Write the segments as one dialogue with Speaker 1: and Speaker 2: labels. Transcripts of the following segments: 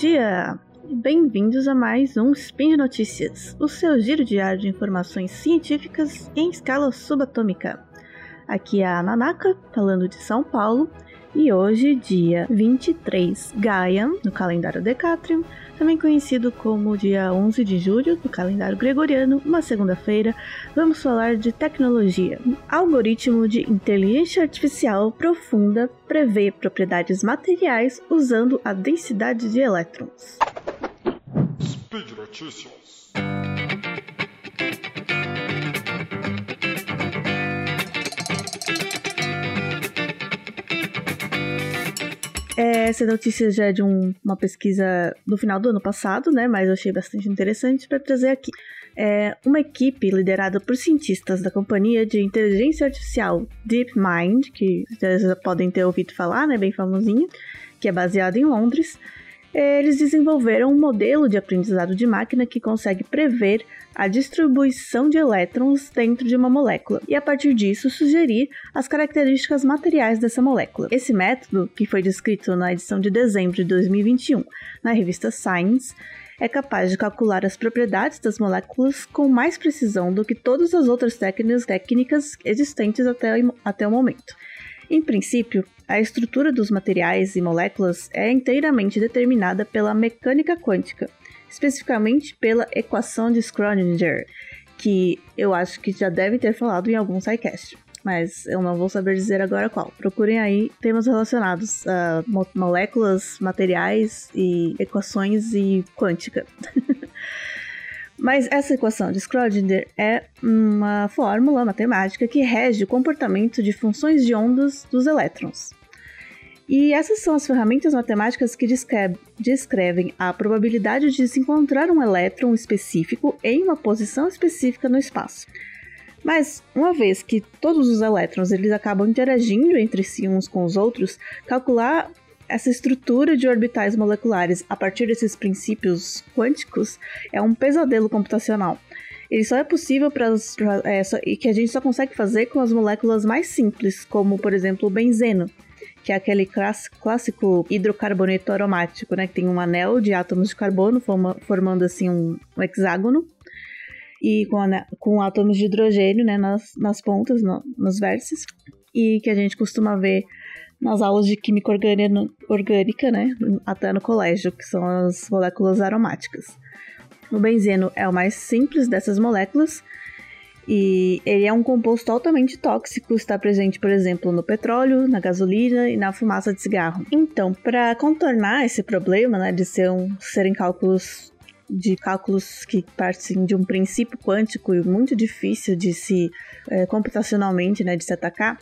Speaker 1: dia! Bem-vindos a mais um Spin de Notícias, o seu giro diário de informações científicas em escala subatômica. Aqui é a Nanaka, falando de São Paulo, e hoje, dia 23 Gaia, no calendário Decatrium, também conhecido como dia 11 de julho do calendário gregoriano, uma segunda-feira, vamos falar de tecnologia. Algoritmo de inteligência artificial profunda prevê propriedades materiais usando a densidade de elétrons. Speed Notícias. Essa notícia já é de um, uma pesquisa do final do ano passado, né? Mas eu achei bastante interessante para trazer aqui. É uma equipe liderada por cientistas da companhia de inteligência artificial DeepMind, que vocês podem ter ouvido falar, né? Bem famosinha, que é baseada em Londres eles desenvolveram um modelo de aprendizado de máquina que consegue prever a distribuição de elétrons dentro de uma molécula e, a partir disso, sugerir as características materiais dessa molécula. Esse método, que foi descrito na edição de dezembro de 2021 na revista Science, é capaz de calcular as propriedades das moléculas com mais precisão do que todas as outras técnicas, existentes até, até o momento. Em princípio, a estrutura dos materiais e moléculas é inteiramente determinada pela mecânica quântica, especificamente pela equação de Schrödinger, que eu acho que já deve ter falado em algum SciCast, mas eu não vou saber dizer agora qual. Procurem aí temas relacionados a moléculas, materiais e equações e quântica. Mas essa equação de Schrödinger é uma fórmula matemática que rege o comportamento de funções de ondas dos elétrons. E essas são as ferramentas matemáticas que descrevem a probabilidade de se encontrar um elétron específico em uma posição específica no espaço. Mas, uma vez que todos os elétrons eles acabam interagindo entre si uns com os outros, calcular essa estrutura de orbitais moleculares a partir desses princípios quânticos é um pesadelo computacional. Ele só é possível para é, e que a gente só consegue fazer com as moléculas mais simples, como por exemplo o benzeno, que é aquele clássico hidrocarboneto aromático, né, que tem um anel de átomos de carbono forma, formando assim um, um hexágono. E com, com átomos de hidrogênio né, nas, nas pontas, no, nos vértices, e que a gente costuma ver nas aulas de química orgânica, né, até no colégio, que são as moléculas aromáticas. O benzeno é o mais simples dessas moléculas e ele é um composto altamente tóxico, está presente, por exemplo, no petróleo, na gasolina e na fumaça de cigarro. Então, para contornar esse problema, né, de ser um, serem cálculos de cálculos que partem de um princípio quântico e muito difícil de se é, computacionalmente, né, de se atacar,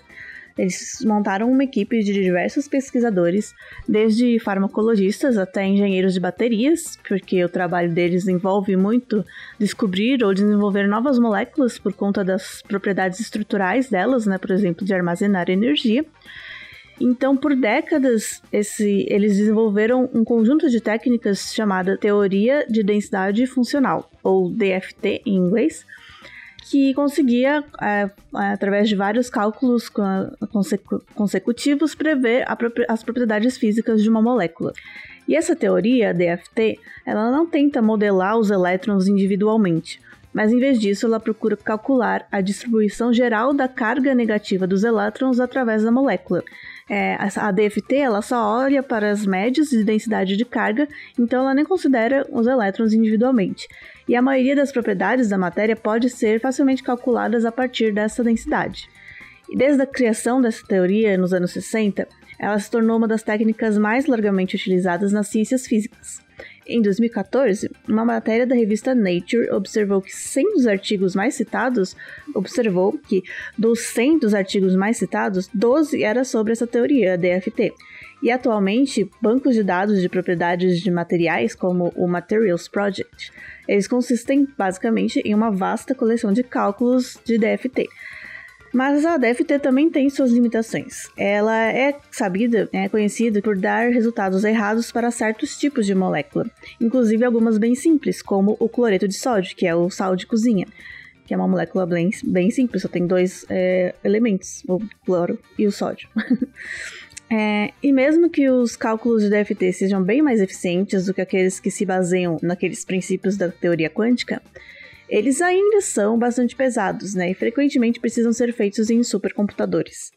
Speaker 1: eles montaram uma equipe de diversos pesquisadores, desde farmacologistas até engenheiros de baterias, porque o trabalho deles envolve muito descobrir ou desenvolver novas moléculas por conta das propriedades estruturais delas, né, por exemplo, de armazenar energia. Então, por décadas, esse, eles desenvolveram um conjunto de técnicas chamada teoria de densidade funcional, ou DFT em inglês, que conseguia, é, através de vários cálculos consecutivos, prever as propriedades físicas de uma molécula. E essa teoria, DFT, ela não tenta modelar os elétrons individualmente, mas em vez disso ela procura calcular a distribuição geral da carga negativa dos elétrons através da molécula. É, a DFT ela só olha para as médias de densidade de carga, então ela nem considera os elétrons individualmente. E a maioria das propriedades da matéria pode ser facilmente calculadas a partir dessa densidade. E desde a criação dessa teoria nos anos 60, ela se tornou uma das técnicas mais largamente utilizadas nas ciências físicas. Em 2014, uma matéria da revista Nature observou que 100 dos artigos mais citados observou que dos 100 dos artigos mais citados, 12 era sobre essa teoria, a DFT. E atualmente, bancos de dados de propriedades de materiais, como o Materials Project, eles consistem basicamente em uma vasta coleção de cálculos de DFT. Mas a DFT também tem suas limitações. Ela é sabida, é conhecida por dar resultados errados para certos tipos de molécula, inclusive algumas bem simples, como o cloreto de sódio, que é o sal de cozinha, que é uma molécula bem, bem simples, só tem dois é, elementos, o cloro e o sódio. É, e mesmo que os cálculos de DFT sejam bem mais eficientes do que aqueles que se baseiam naqueles princípios da teoria quântica, eles ainda são bastante pesados, né? E frequentemente precisam ser feitos em supercomputadores.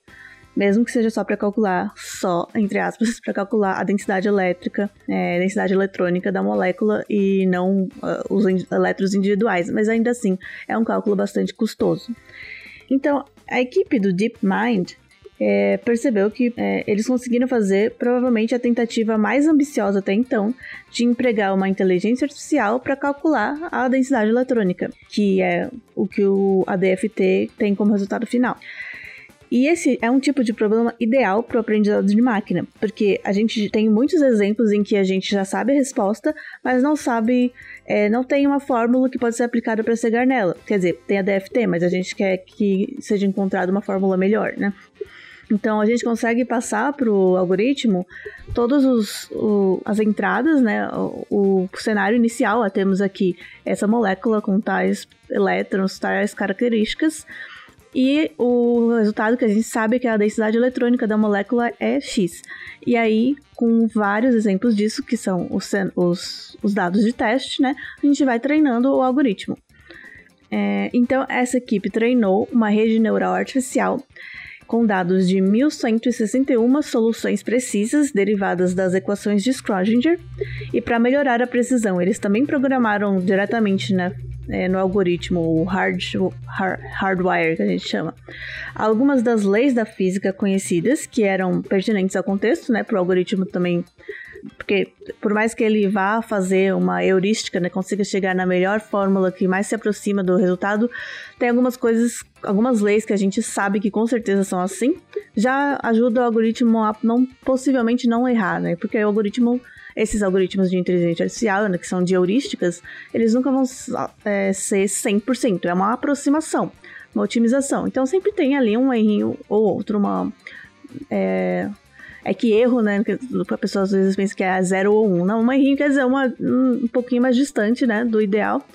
Speaker 1: Mesmo que seja só para calcular, só, entre aspas, para calcular a densidade elétrica, é, densidade eletrônica da molécula e não uh, os elétrons individuais, mas ainda assim é um cálculo bastante custoso. Então, a equipe do DeepMind é, percebeu que é, eles conseguiram fazer provavelmente a tentativa mais ambiciosa até então de empregar uma inteligência artificial para calcular a densidade eletrônica, que é o que o ADFT tem como resultado final. E esse é um tipo de problema ideal para o aprendizado de máquina, porque a gente tem muitos exemplos em que a gente já sabe a resposta, mas não sabe, é, não tem uma fórmula que pode ser aplicada para chegar nela. Quer dizer, tem a DFT, mas a gente quer que seja encontrada uma fórmula melhor, né? Então a gente consegue passar para o algoritmo todas as entradas, né? O, o, cenário inicial, ó, temos aqui essa molécula com tais elétrons, tais características. E o resultado que a gente sabe é que a densidade eletrônica da molécula é X. E aí, com vários exemplos disso, que são os, os, os dados de teste, né? A gente vai treinando o algoritmo. É, então, essa equipe treinou uma rede neural artificial com dados de 1161 soluções precisas derivadas das equações de Schrödinger, e para melhorar a precisão, eles também programaram diretamente na, é, no algoritmo o hard, hard, hardwire, que a gente chama, algumas das leis da física conhecidas que eram pertinentes ao contexto, né, para o algoritmo também porque por mais que ele vá fazer uma heurística, né, consiga chegar na melhor fórmula que mais se aproxima do resultado, tem algumas coisas, algumas leis que a gente sabe que com certeza são assim, já ajuda o algoritmo a não possivelmente não errar, né? Porque o algoritmo esses algoritmos de inteligência artificial, né, que são de heurísticas, eles nunca vão é, ser 100%, é uma aproximação, uma otimização. Então sempre tem ali um errinho ou outro, uma é, é que erro, né? A pessoa às vezes pensa que é 0 ou 1. Um. Não, uma errinho quer dizer uma, um pouquinho mais distante, né? Do ideal.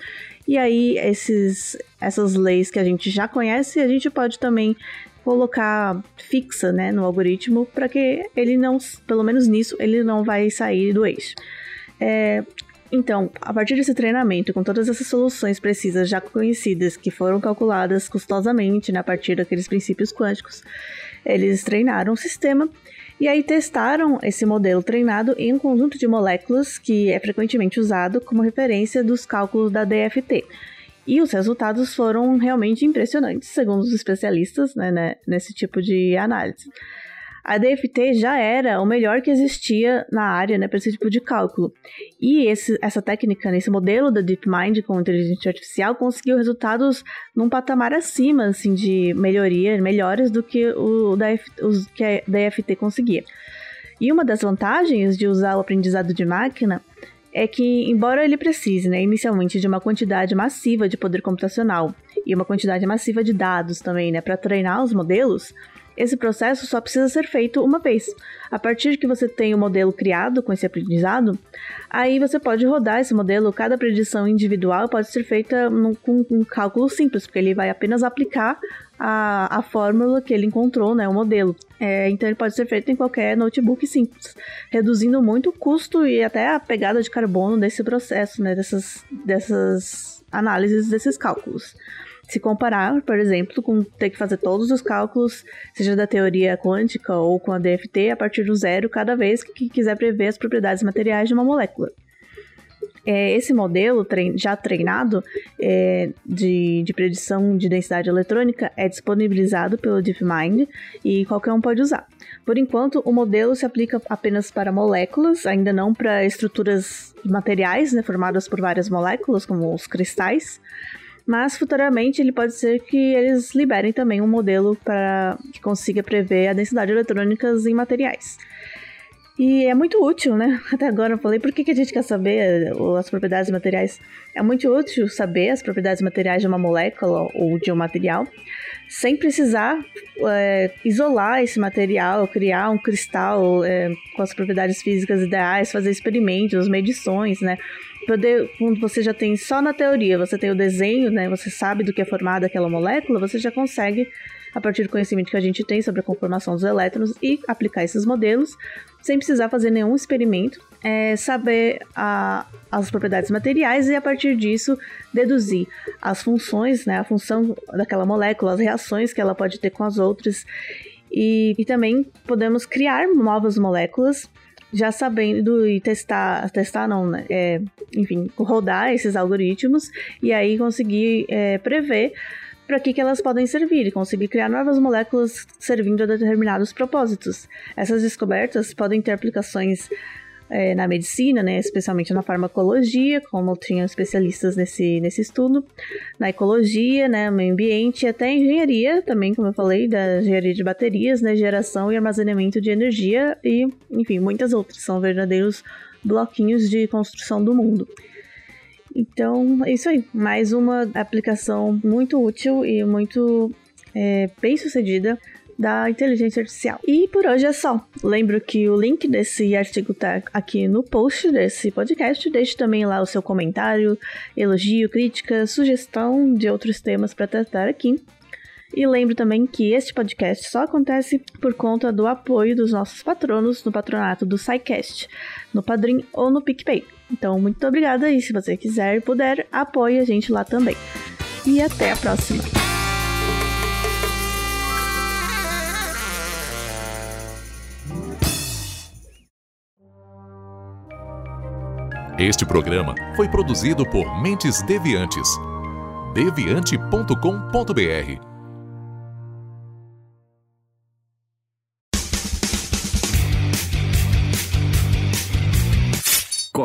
Speaker 1: E aí, esses, essas leis que a gente já conhece, a gente pode também colocar fixa, né, no algoritmo, para que ele não, pelo menos nisso, ele não vai sair do eixo. É, então, a partir desse treinamento, com todas essas soluções precisas já conhecidas, que foram calculadas custosamente né, a partir daqueles princípios quânticos, eles treinaram o sistema e aí testaram esse modelo treinado em um conjunto de moléculas que é frequentemente usado como referência dos cálculos da DFT. E os resultados foram realmente impressionantes, segundo os especialistas né, né, nesse tipo de análise a DFT já era o melhor que existia na área, né, para esse tipo de cálculo. E esse, essa técnica, esse modelo da DeepMind com inteligência artificial conseguiu resultados num patamar acima, assim, de melhoria, melhores do que o da os, que a DFT conseguia. E uma das vantagens de usar o aprendizado de máquina é que, embora ele precise, né, inicialmente, de uma quantidade massiva de poder computacional e uma quantidade massiva de dados também, né, para treinar os modelos, esse processo só precisa ser feito uma vez. A partir que você tem o modelo criado com esse aprendizado, aí você pode rodar esse modelo. Cada predição individual pode ser feita com um cálculo simples, porque ele vai apenas aplicar a, a fórmula que ele encontrou, né, o modelo. É, então ele pode ser feito em qualquer notebook simples, reduzindo muito o custo e até a pegada de carbono desse processo, né, dessas, dessas análises desses cálculos se comparar, por exemplo, com ter que fazer todos os cálculos, seja da teoria quântica ou com a DFT, a partir do zero cada vez que quiser prever as propriedades materiais de uma molécula. É, esse modelo já treinado é, de, de predição de densidade eletrônica é disponibilizado pelo DeepMind e qualquer um pode usar. Por enquanto, o modelo se aplica apenas para moléculas, ainda não para estruturas materiais né, formadas por várias moléculas, como os cristais mas futuramente ele pode ser que eles liberem também um modelo para que consiga prever a densidade eletrônica em materiais. E é muito útil, né? Até agora eu falei por que, que a gente quer saber eh, as propriedades materiais. É muito útil saber as propriedades materiais de uma molécula ou de um material, sem precisar é, isolar esse material, criar um cristal é, com as propriedades físicas ideais, fazer experimentos, medições, né? poder, quando você já tem só na teoria, você tem o desenho, né? Você sabe do que é formada aquela molécula, você já consegue, a partir do conhecimento que a gente tem sobre a conformação dos elétrons e aplicar esses modelos, sem precisar fazer nenhum experimento, é saber a, as propriedades materiais e a partir disso deduzir as funções, né? A função daquela molécula, as reações que ela pode ter com as outras. E, e também podemos criar novas moléculas já sabendo e testar, testar não, né? É, enfim, rodar esses algoritmos e aí conseguir é, prever para que, que elas podem servir e conseguir criar novas moléculas servindo a determinados propósitos. Essas descobertas podem ter aplicações é, na medicina, né, especialmente na farmacologia, como tinham especialistas nesse, nesse estudo, na ecologia, né, meio ambiente até engenharia também, como eu falei, da engenharia de baterias, né, geração e armazenamento de energia e, enfim, muitas outras. São verdadeiros bloquinhos de construção do mundo. Então, é isso aí. Mais uma aplicação muito útil e muito é, bem sucedida da inteligência artificial. E por hoje é só. Lembro que o link desse artigo tá aqui no post desse podcast. Deixe também lá o seu comentário, elogio, crítica, sugestão de outros temas para tratar aqui. E lembro também que este podcast só acontece por conta do apoio dos nossos patronos no patronato do SciCast, no Padrim ou no PicPay. Então, muito obrigada e se você quiser e puder, apoie a gente lá também. E até a próxima!
Speaker 2: Este programa foi produzido por Mentes Deviantes. deviante.com.br.